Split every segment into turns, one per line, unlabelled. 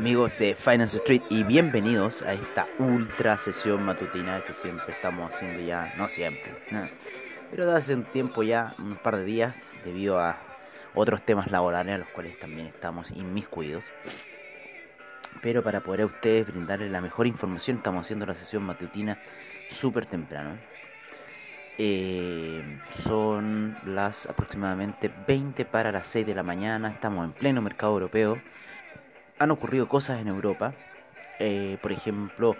Amigos de Finance Street y bienvenidos a esta ultra sesión matutina que siempre estamos haciendo ya, no siempre, pero de hace un tiempo ya, un par de días, debido a otros temas laborales a los cuales también estamos inmiscuidos. Pero para poder a ustedes brindarles la mejor información, estamos haciendo la sesión matutina súper temprano. Eh, son las aproximadamente 20 para las 6 de la mañana, estamos en pleno mercado europeo han ocurrido cosas en Europa. Eh, por ejemplo,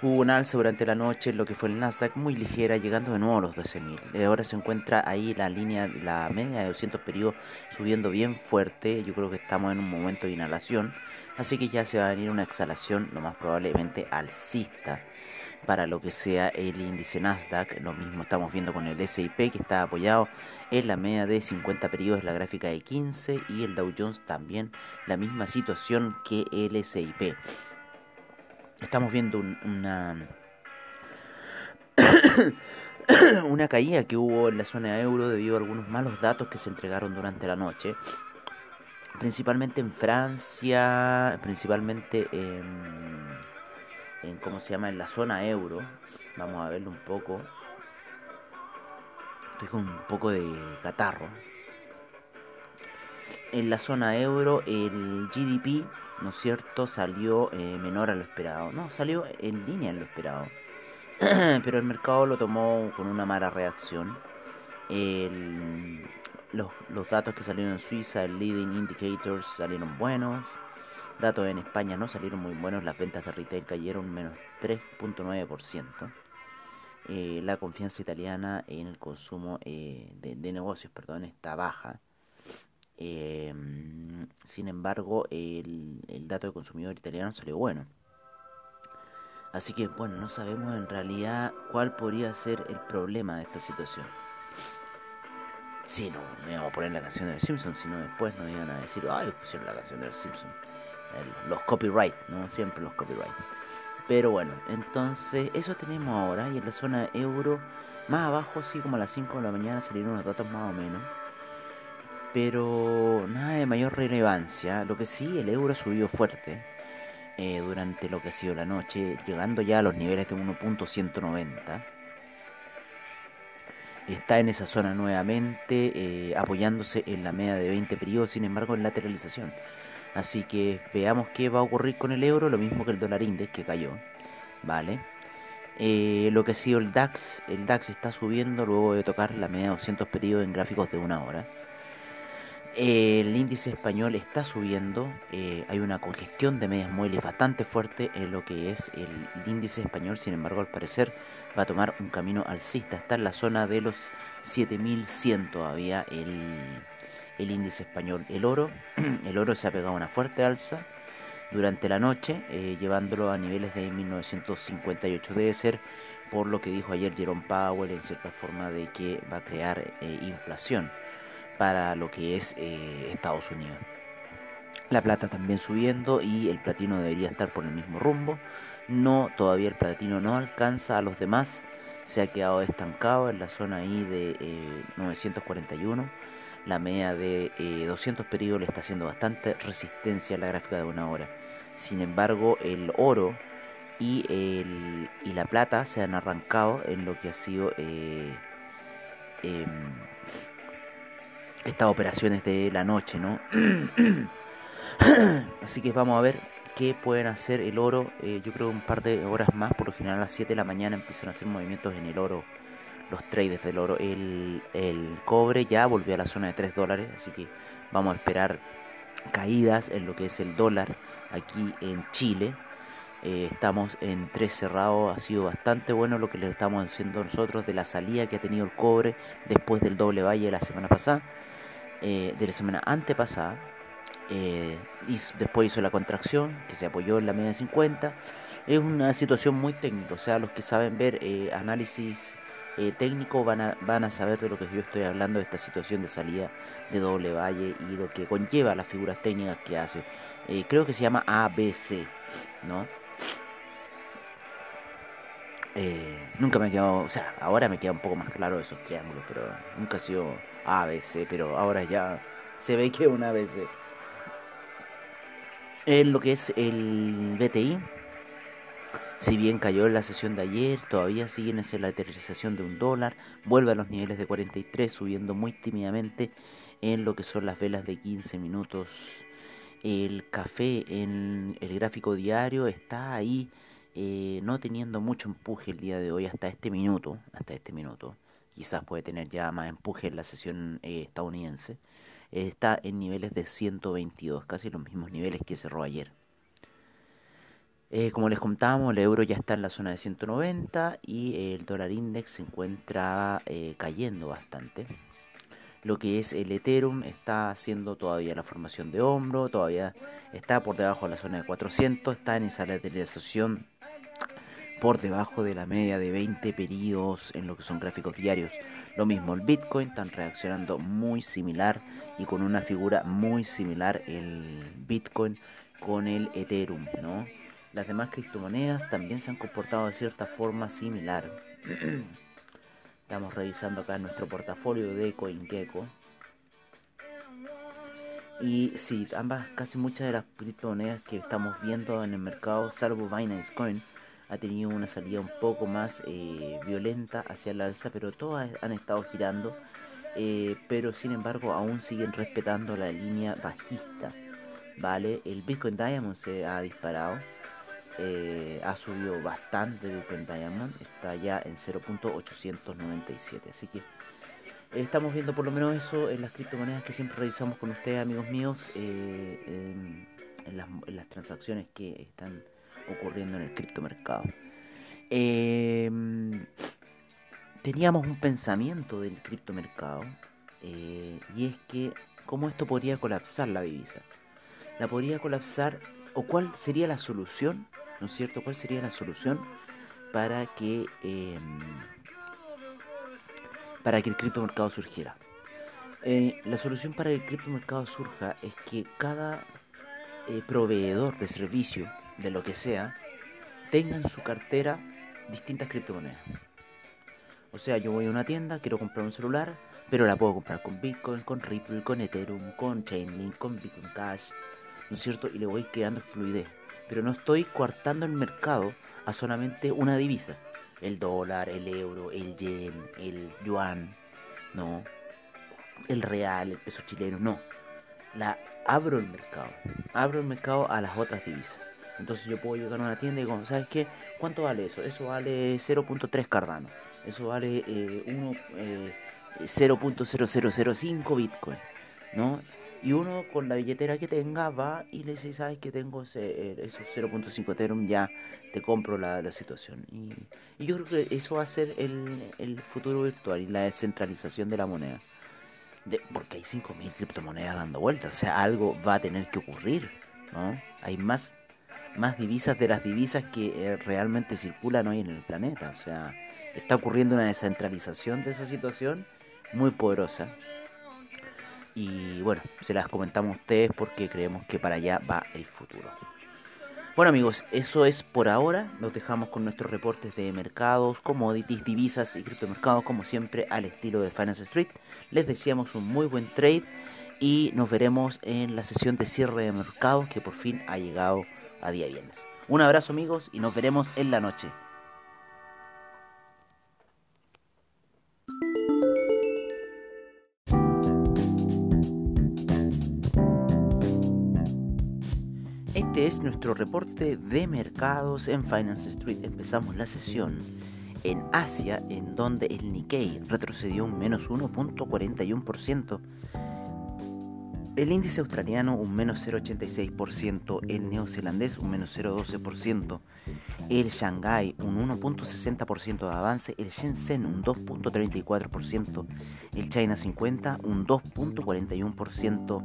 hubo un alza durante la noche en lo que fue el Nasdaq muy ligera, llegando de nuevo a los 12.000. Eh, ahora se encuentra ahí la línea, la media de 200 periodos subiendo bien fuerte. Yo creo que estamos en un momento de inhalación. Así que ya se va a venir una exhalación, lo más probablemente alcista para lo que sea el índice Nasdaq. Lo mismo estamos viendo con el SIP que está apoyado en la media de 50 periodos, la gráfica de 15 y el Dow Jones también la misma situación que el SIP. Estamos viendo una una caída que hubo en la zona euro debido a algunos malos datos que se entregaron durante la noche principalmente en Francia, principalmente en en cómo se llama en la zona euro. Vamos a verlo un poco. Estoy con un poco de catarro. En la zona euro el GDP, ¿no es cierto?, salió eh, menor a lo esperado. No, salió en línea a lo esperado. Pero el mercado lo tomó con una mala reacción. Los, los datos que salieron en Suiza, el leading indicators, salieron buenos Datos en España no salieron muy buenos, las ventas de retail cayeron menos 3.9%. Eh, la confianza italiana en el consumo eh, de, negocios perdón, está baja. Eh, sin embargo, el, el dato de consumidor italiano salió bueno. Así que, bueno, no sabemos en realidad cuál podría ser el problema de esta situación. Si no, no íbamos a poner la canción de los Simpsons, sino después nos iban a decir, ay, pusieron la canción de los Simpsons los copyright, ¿no? Siempre los copyright. Pero bueno, entonces eso tenemos ahora y en la zona euro, más abajo, sí, como a las 5 de la mañana salieron unos datos más o menos. Pero nada de mayor relevancia. Lo que sí, el euro subió fuerte eh, durante lo que ha sido la noche, llegando ya a los niveles de 1.190 está en esa zona nuevamente, eh, apoyándose en la media de 20 periodos, sin embargo en lateralización. Así que veamos qué va a ocurrir con el euro, lo mismo que el dólar index que cayó. Vale. Eh, lo que ha sido el DAX, el DAX está subiendo luego de tocar la media de 200 periodos en gráficos de una hora. el índice español está subiendo, eh, hay una congestión de medias móviles bastante fuerte en lo que es el, el, índice español, sin embargo al parecer va a tomar un camino alcista, está en la zona de los 7100 todavía el, el índice español. El oro, el oro se ha pegado una fuerte alza durante la noche, eh, llevándolo a niveles de 1958. Debe ser por lo que dijo ayer Jerome Powell en cierta forma de que va a crear eh, inflación para lo que es eh, Estados Unidos. La plata también subiendo y el platino debería estar por el mismo rumbo. No, todavía el platino no alcanza a los demás. Se ha quedado estancado en la zona ahí de 941 la media de 200 eh, periodos le está haciendo bastante resistencia a la gráfica de una hora. Sin embargo, el oro y, el, y la plata se han arrancado en lo que ha sido eh, em, estas operaciones de la noche, ¿no? Así que vamos a ver qué pueden hacer el oro. Eh, yo creo un par de horas más, por lo general a las 7 de la mañana empiezan a hacer movimientos en el oro los traders del oro. El, el cobre ya volvió a la zona de 3 dólares, así que vamos a esperar caídas en lo que es el dólar aquí en Chile. Eh, estamos en 3 cerrados, ha sido bastante bueno lo que le estamos haciendo nosotros de la salida que ha tenido el cobre después del doble valle de la semana pasada, eh, de la semana antepasada. Eh, y después hizo la contracción que se apoyó en la media de 50. Es una situación muy técnica, o sea, los que saben ver análisis técnico van a, van a saber de lo que yo estoy hablando, de esta situación de salida de doble valle y lo que conlleva las figuras técnicas que hace. creo que se llama ABC, ¿no? Eh, nunca me ha quedado, o sea, ahora me queda un poco más claro esos triángulos, pero nunca ha sido ABC, pero ahora ya se ve que es un ABC. En lo que es el BTI, si bien cayó en la sesión de ayer, todavía sigue en esa lateralización de un dólar, vuelve a los niveles de 43, subiendo muy tímidamente en lo que son las velas de 15 minutos. El café en el gráfico diario está ahí eh, no teniendo mucho empuje el día de hoy hasta este minuto, hasta este minuto, quizás puede tener ya más empuje en la sesión eh, estadounidense, está en niveles de 122, casi los mismos niveles que cerró ayer. Eh, como les contábamos, el euro ya está en la zona de 190 y el dólar index se encuentra cayendo bastante. Lo que es el Ethereum está haciendo todavía la formación de hombro, todavía está por debajo de la zona de 400, está en esa lateralización por debajo de la media de 20 periodos en lo que son gráficos diarios. Lo mismo, el Bitcoin están reaccionando muy similar y con una figura muy similar el Bitcoin con el Ethereum, ¿no? Las demás criptomonedas también se han comportado de cierta forma similar. Estamos revisando acá nuestro portafolio de CoinGecko. Y sí, ambas, casi muchas de las criptomonedas que estamos viendo en el mercado, salvo Binance Coin, ha tenido una salida un poco más eh, violenta hacia la alza, pero todas han estado girando, eh, pero sin embargo aún siguen respetando la línea bajista, ¿vale? El Bitcoin Diamond se ha disparado, eh, ha subido bastante Bitcoin Diamond, está ya en 0.897, así que estamos viendo por lo menos eso en las criptomonedas que siempre revisamos con ustedes, amigos míos, en, las, en las transacciones que están ocurriendo en el criptomercado. Eh, teníamos un pensamiento del criptomercado eh, y es que cómo esto podría colapsar la divisa. La podría colapsar o cuál sería la solución, ¿no es cierto? ¿Cuál sería la solución para que em, para que el criptomercado surgiera? Eh, la solución para que el criptomercado surja es que cada eh, proveedor de servicio de lo que sea, tenga en su cartera distintas criptomonedas. O sea, yo voy a una tienda, quiero comprar un celular, pero la puedo comprar con Bitcoin, con Ripple, con Ethereum, con Chainlink, con Bitcoin Cash, ¿no es cierto? Y le voy creando fluidez. Pero no estoy coartando el mercado a solamente una divisa. El dólar, el euro, el yen, el yuan, no. El real, el peso chileno, no. La abro el mercado. Abro el mercado a las otras divisas. Entonces yo puedo llegar a una tienda y digo, ¿sabes qué? ¿Cuánto vale eso? Eso vale 0.3 Cardano. Eso vale eh, eh, 0.0005 Bitcoin. ¿No? Y uno con la billetera que tenga va y le dice, ¿sabes que tengo ese, esos 0.5 Ethereum? Ya te compro la, situación. Y, yo creo que eso va a ser el, el futuro virtual y la descentralización de la moneda. De, porque hay 5.000 criptomonedas dando vueltas. O sea, algo va a tener que ocurrir. ¿no? Hay más más divisas de las divisas que eh, realmente circulan hoy en el planeta. O sea, está ocurriendo una descentralización de esa situación muy poderosa. Y bueno, se las comentamos a ustedes porque creemos que para allá va el futuro. Bueno amigos, eso es por ahora. Nos dejamos con nuestros reportes de mercados, commodities, divisas y criptomercados como siempre al estilo de Finance Street. Les deseamos un muy buen trade y nos veremos en la sesión de cierre de mercados que por fin ha llegado a día viernes. Un abrazo amigos y nos veremos en la noche. Este es nuestro reporte de mercados en Finance Street. Empezamos la sesión en Asia, en donde el Nikkei retrocedió un menos 1.41%, el índice australiano un menos 0,86%, el neozelandés un menos 0,12%, el Shanghai un 1.60% de avance, el Shenzhen un 2.34%, el China 50 un 2.41%,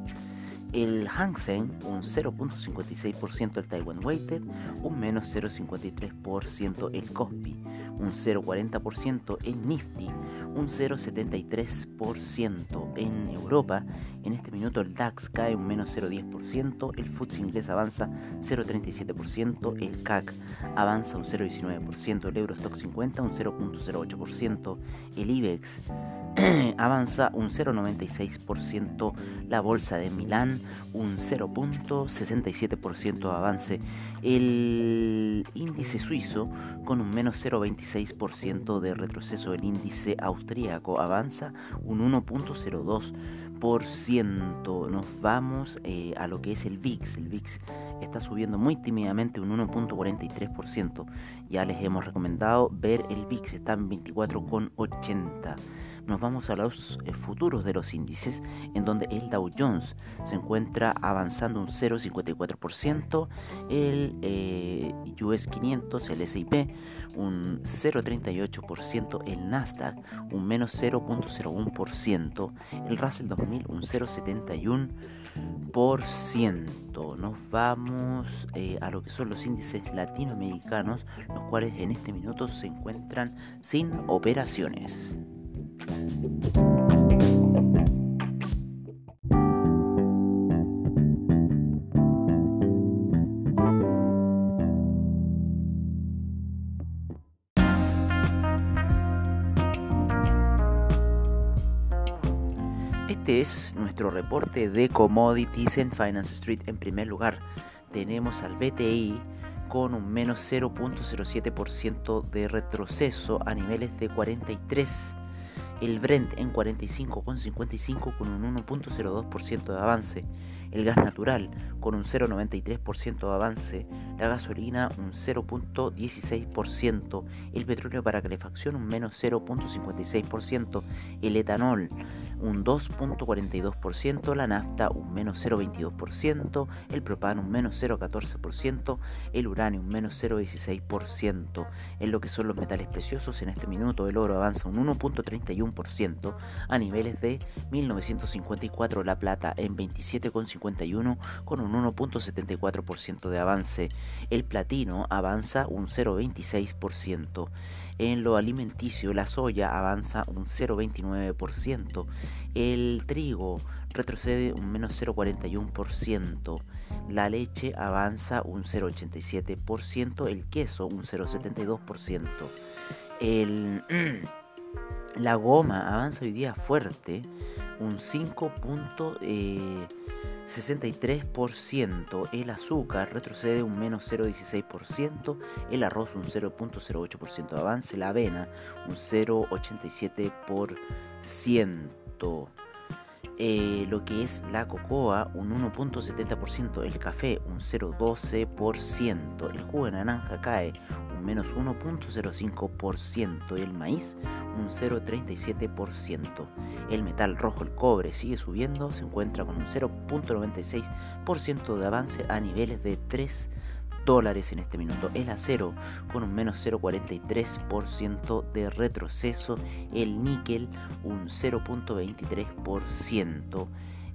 el Hang Seng un 0.56%, el Taiwan Weighted un menos 0.53%, el Kospi un 0.40%, el Nifty un 0,73% en Europa. En este minuto el DAX cae un menos 0,10%, el FTSE inglés avanza 0,37%, el CAC avanza un 0,19%, el Eurostock 50 un 0,08%, el IBEX avanza un 0,96%, la bolsa de Milán un 0,67% de avance, el índice suizo con un menos 0,26% de retroceso, el índice austríaco avanza un 1,02%. Nos vamos eh, a lo que es el VIX, el VIX está subiendo muy tímidamente un 1.43%. Ya les hemos recomendado ver el VIX, está en 24,80 nos vamos a los eh, futuros de los índices, en donde el Dow Jones se encuentra avanzando un 0,54%, el eh, US 500, el SIP, un 0,38%, el Nasdaq, un menos 0,01%, el Russell 2000, un 0,71%. Nos vamos eh, a lo que son los índices latinoamericanos, los cuales en este minuto se encuentran sin operaciones. Este es nuestro reporte de commodities en Finance Street. En primer lugar, tenemos al BTI con un menos 0.07% de retroceso a niveles de 43 el Brent en 45,55 con un 1.02% de avance, el gas natural con un 0,93% de avance, la gasolina un 0.16%, el petróleo para calefacción un menos 0.56%, el etanol un 2.42%, la nafta un menos 0.22%, el propano un menos 0.14%, el uranio un menos 0.16%. En lo que son los metales preciosos, en este minuto el oro avanza un 1.31% a niveles de 1954, la plata en 27,51 con un 1.74% de avance, el platino avanza un 0.26%. En lo alimenticio, la soya avanza un 0,29%, el trigo retrocede un menos 0,41%, la leche avanza un 0,87%, el queso un 0,72%, el, la goma avanza hoy día fuerte, un 5. 63%, el azúcar retrocede un menos 0,16%, el arroz un 0,08% de avance, la avena un 0,87%. Eh, lo que es la cocoa un 1.70%, el café un 0.12%, el jugo de naranja cae un menos 1.05%, el maíz un 0.37%, el metal rojo, el cobre sigue subiendo, se encuentra con un 0.96% de avance a niveles de 3 dólares en este minuto. El acero con un menos 0,43% de retroceso. El níquel un 0,23%.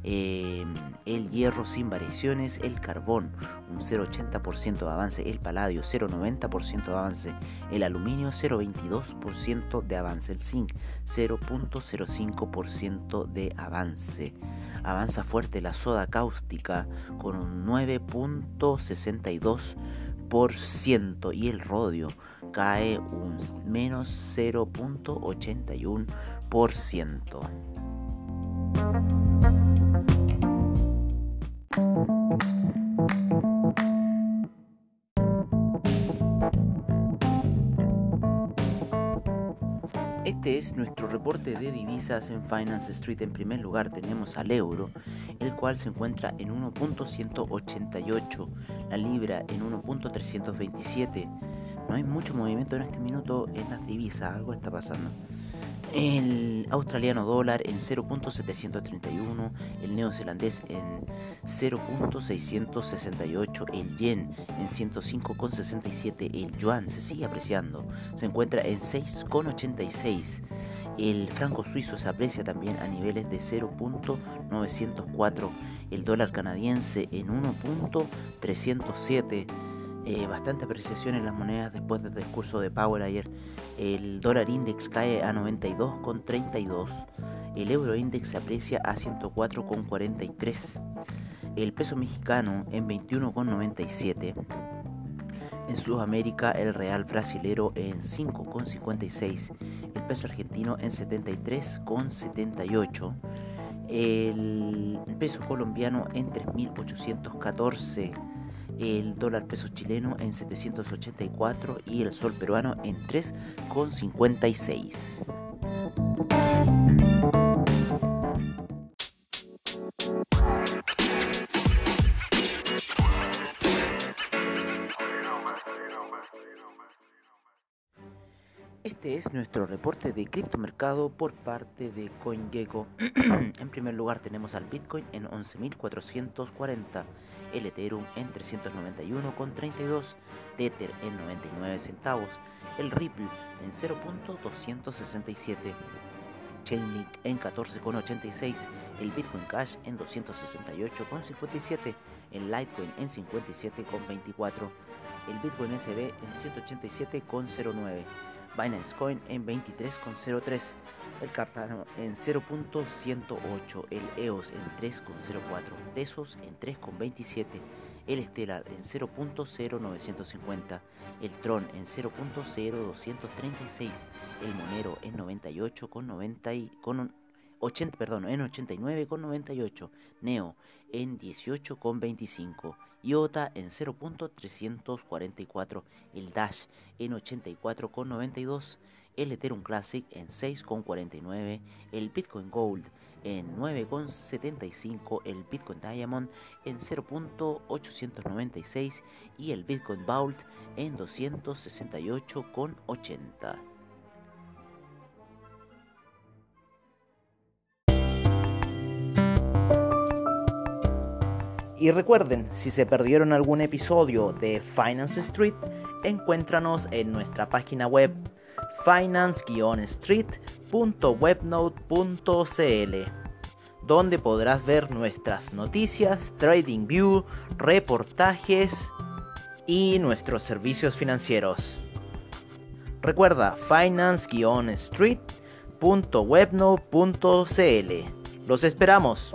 Em, el hierro sin variaciones, el carbón un 0,80% de avance, el paladio 0,90% de avance, el aluminio 0,22% de avance, el zinc 0,05% de avance. Avanza fuerte la soda cáustica con un 9.62% y el rodio cae un menos 0.81%. es nuestro reporte de divisas en Finance Street. En primer lugar tenemos al euro, el cual se encuentra en 1.188, la libra en 1.327, no hay mucho movimiento en este minuto en las divisas, algo está pasando. El australiano dólar en 0.731, el neozelandés en 0.668, el yen en 105.67, el yuan se sigue apreciando, se encuentra en 6.86. El franco suizo se aprecia también a niveles de 0.904, el dólar canadiense en 1.307 eh, bastante apreciación en las monedas después del discurso de Powell ayer. El dólar index cae a 92,32. El euro index se aprecia a 104,43. El peso mexicano en 21,97. En Sudamérica el real brasilero en 5,56. El peso argentino en 73,78. El peso colombiano en 3.814 el dólar peso chileno en 784 y el sol peruano en 3,56. Este es nuestro reporte de criptomercado por parte de CoinGecko. en primer lugar tenemos al Bitcoin en 11.440 el Ethereum en 391,32, Tether en 99 centavos, el Ripple en 0.267, Chainlink en 14,86, el Bitcoin Cash en 268,57, el Litecoin en 57,24, el Bitcoin SB en 187,09. Binance Coin en 23,03, el Cardano en 0.108, el EOS en 3,04, Tesos en 3,27, el Stellar en 0.0950, el Tron en 0.0236, el Monero en 98,90 80, perdón, en 89,98, Neo en 18,25, IOTA en 0.344, el Dash en 84,92, el Ethereum Classic en 6,49, el Bitcoin Gold en 9,75, el Bitcoin Diamond en 0.896 y el Bitcoin Vault en 268,80. Y recuerden, si se perdieron algún episodio de Finance Street, encuéntranos en nuestra página web finance-street.webnote.cl donde podrás ver nuestras noticias, trading view, reportajes y nuestros servicios financieros. Recuerda finance-street.webnote.cl. Los esperamos.